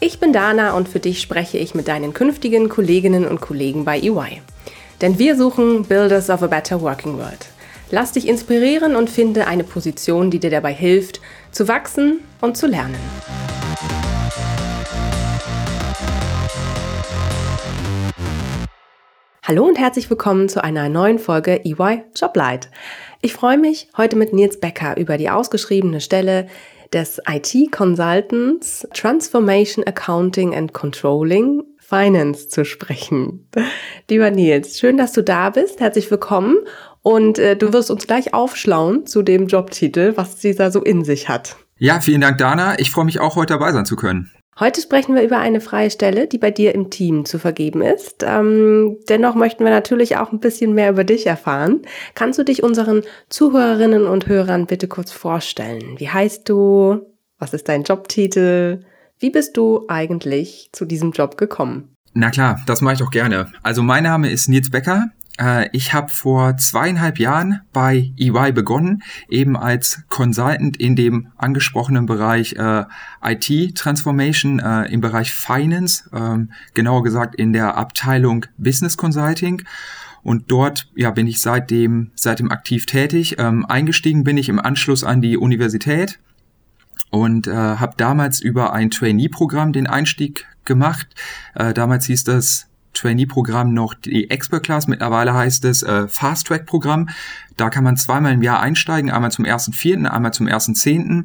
Ich bin Dana und für dich spreche ich mit deinen künftigen Kolleginnen und Kollegen bei EY. Denn wir suchen Builders of a Better Working World. Lass dich inspirieren und finde eine Position, die dir dabei hilft, zu wachsen und zu lernen. Hallo und herzlich willkommen zu einer neuen Folge EY Joblight. Ich freue mich, heute mit Nils Becker über die ausgeschriebene Stelle des IT Consultants Transformation Accounting and Controlling Finance zu sprechen. Lieber Nils, schön, dass du da bist. Herzlich willkommen. Und äh, du wirst uns gleich aufschlauen zu dem Jobtitel, was dieser so in sich hat. Ja, vielen Dank, Dana. Ich freue mich auch, heute dabei sein zu können. Heute sprechen wir über eine freie Stelle, die bei dir im Team zu vergeben ist. Ähm, dennoch möchten wir natürlich auch ein bisschen mehr über dich erfahren. Kannst du dich unseren Zuhörerinnen und Hörern bitte kurz vorstellen? Wie heißt du? Was ist dein Jobtitel? Wie bist du eigentlich zu diesem Job gekommen? Na klar, das mache ich auch gerne. Also mein Name ist Nils Becker. Äh, ich habe vor zweieinhalb Jahren bei EY begonnen, eben als Consultant in dem angesprochenen Bereich äh, IT Transformation, äh, im Bereich Finance, äh, genauer gesagt in der Abteilung Business Consulting. Und dort ja, bin ich seitdem, seitdem aktiv tätig. Ähm, eingestiegen bin ich im Anschluss an die Universität und äh, habe damals über ein Trainee-Programm den Einstieg gemacht. Äh, damals hieß das Trainee-Programm noch die Expert Class. Mittlerweile heißt es äh, Fast Track Programm. Da kann man zweimal im Jahr einsteigen, einmal zum 1.4., einmal zum 1.10.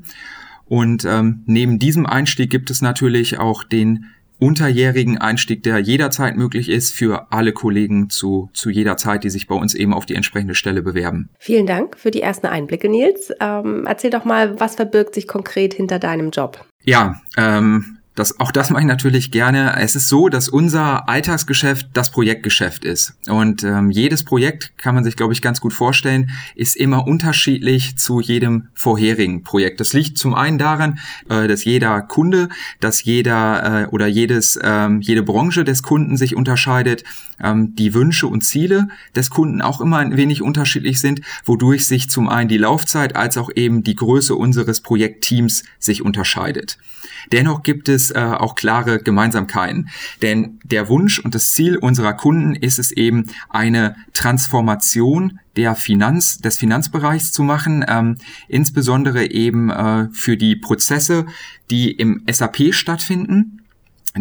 Und ähm, neben diesem Einstieg gibt es natürlich auch den unterjährigen Einstieg, der jederzeit möglich ist für alle Kollegen zu, zu jeder Zeit, die sich bei uns eben auf die entsprechende Stelle bewerben. Vielen Dank für die ersten Einblicke, Nils. Ähm, erzähl doch mal, was verbirgt sich konkret hinter deinem Job? Ja, ähm, das, auch das mache ich natürlich gerne. Es ist so, dass unser Alltagsgeschäft das Projektgeschäft ist. Und ähm, jedes Projekt, kann man sich, glaube ich, ganz gut vorstellen, ist immer unterschiedlich zu jedem vorherigen Projekt. Das liegt zum einen daran, äh, dass jeder Kunde, dass jeder äh, oder jedes, ähm, jede Branche des Kunden sich unterscheidet, ähm, die Wünsche und Ziele des Kunden auch immer ein wenig unterschiedlich sind, wodurch sich zum einen die Laufzeit als auch eben die Größe unseres Projektteams sich unterscheidet. Dennoch gibt es äh, auch klare Gemeinsamkeiten, denn der Wunsch und das Ziel unserer Kunden ist es eben, eine Transformation der Finanz, des Finanzbereichs zu machen, ähm, insbesondere eben äh, für die Prozesse, die im SAP stattfinden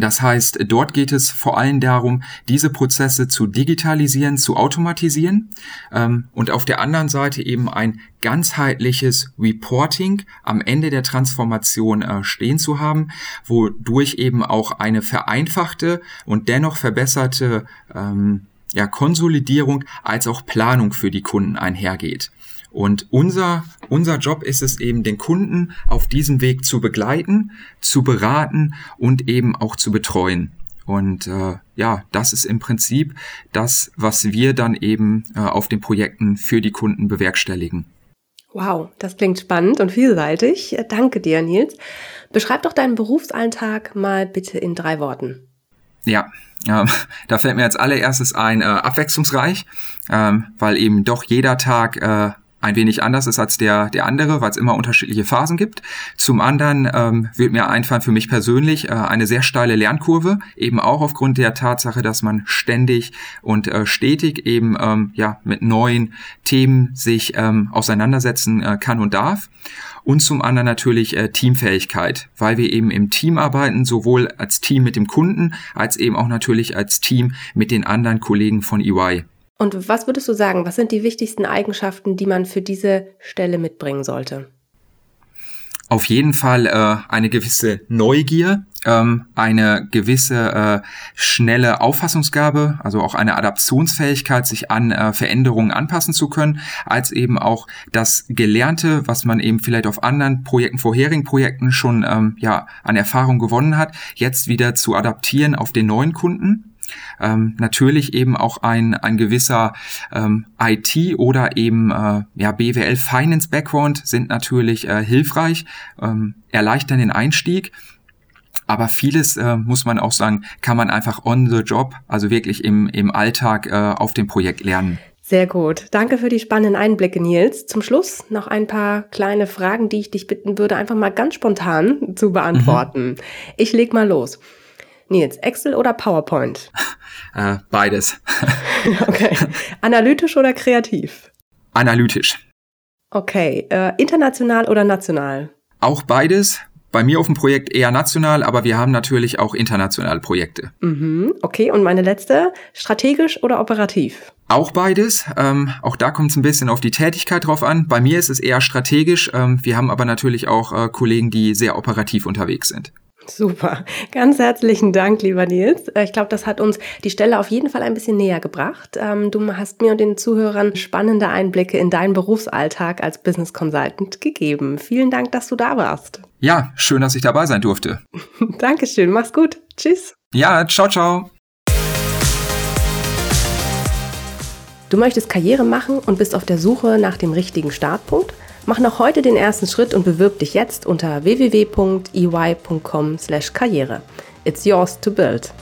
das heißt, dort geht es vor allem darum, diese Prozesse zu digitalisieren, zu automatisieren ähm, und auf der anderen Seite eben ein ganzheitliches Reporting am Ende der Transformation äh, stehen zu haben, wodurch eben auch eine vereinfachte und dennoch verbesserte ähm, ja, Konsolidierung als auch Planung für die Kunden einhergeht. Und unser, unser Job ist es eben, den Kunden auf diesem Weg zu begleiten, zu beraten und eben auch zu betreuen. Und äh, ja, das ist im Prinzip das, was wir dann eben äh, auf den Projekten für die Kunden bewerkstelligen. Wow, das klingt spannend und vielseitig. Danke dir, Nils. Beschreib doch deinen Berufsalltag mal bitte in drei Worten. Ja, äh, da fällt mir als allererstes ein, äh, abwechslungsreich, äh, weil eben doch jeder Tag äh, ein wenig anders ist als der, der andere, weil es immer unterschiedliche Phasen gibt. Zum anderen ähm, wird mir einfallen für mich persönlich äh, eine sehr steile Lernkurve, eben auch aufgrund der Tatsache, dass man ständig und äh, stetig eben ähm, ja mit neuen Themen sich ähm, auseinandersetzen äh, kann und darf. Und zum anderen natürlich äh, Teamfähigkeit, weil wir eben im Team arbeiten, sowohl als Team mit dem Kunden, als eben auch natürlich als Team mit den anderen Kollegen von EY. Und was würdest du sagen, was sind die wichtigsten Eigenschaften, die man für diese Stelle mitbringen sollte? Auf jeden Fall äh, eine gewisse Neugier, ähm, eine gewisse äh, schnelle Auffassungsgabe, also auch eine Adaptionsfähigkeit, sich an äh, Veränderungen anpassen zu können, als eben auch das Gelernte, was man eben vielleicht auf anderen Projekten, vorherigen Projekten schon ähm, ja an Erfahrung gewonnen hat, jetzt wieder zu adaptieren auf den neuen Kunden Ähm, natürlich eben auch ein, ein gewisser ähm, IT oder eben äh, ja, BWL Finance Background sind natürlich äh, hilfreich, ähm, erleichtern den Einstieg. Aber vieles, äh, muss man auch sagen, kann man einfach on the job, also wirklich im, im Alltag äh, auf dem Projekt lernen. Sehr gut. Danke für die spannenden Einblicke, Nils. Zum Schluss noch ein paar kleine Fragen, die ich dich bitten würde, einfach mal ganz spontan zu beantworten. Mhm. Ich leg mal los. Nils, Excel oder PowerPoint? Äh, beides. okay. Analytisch oder kreativ? Analytisch. Okay. Äh, international oder national? Auch beides. Bei mir auf dem Projekt eher national, aber wir haben natürlich auch internationale Projekte. Mhm, okay, und meine letzte, strategisch oder operativ? Auch beides. Ähm, auch da kommt es ein bisschen auf die Tätigkeit drauf an. Bei mir ist es eher strategisch. Ähm, wir haben aber natürlich auch äh, Kollegen, die sehr operativ unterwegs sind. Super. Ganz herzlichen Dank, lieber Nils. Äh, ich glaube, das hat uns die Stelle auf jeden Fall ein bisschen näher gebracht. Ähm, du hast mir und den Zuhörern spannende Einblicke in deinen Berufsalltag als Business Consultant gegeben. Vielen Dank, dass du da warst. Ja, schön, dass ich dabei sein durfte. Dankeschön. Mach's gut. Tschüss. Ja, ciao, ciao. Du möchtest Karriere machen und bist auf der Suche nach dem richtigen Startpunkt? Mach noch heute den ersten Schritt und bewirb dich jetzt unter www.ey.com/karriere. It's yours to build.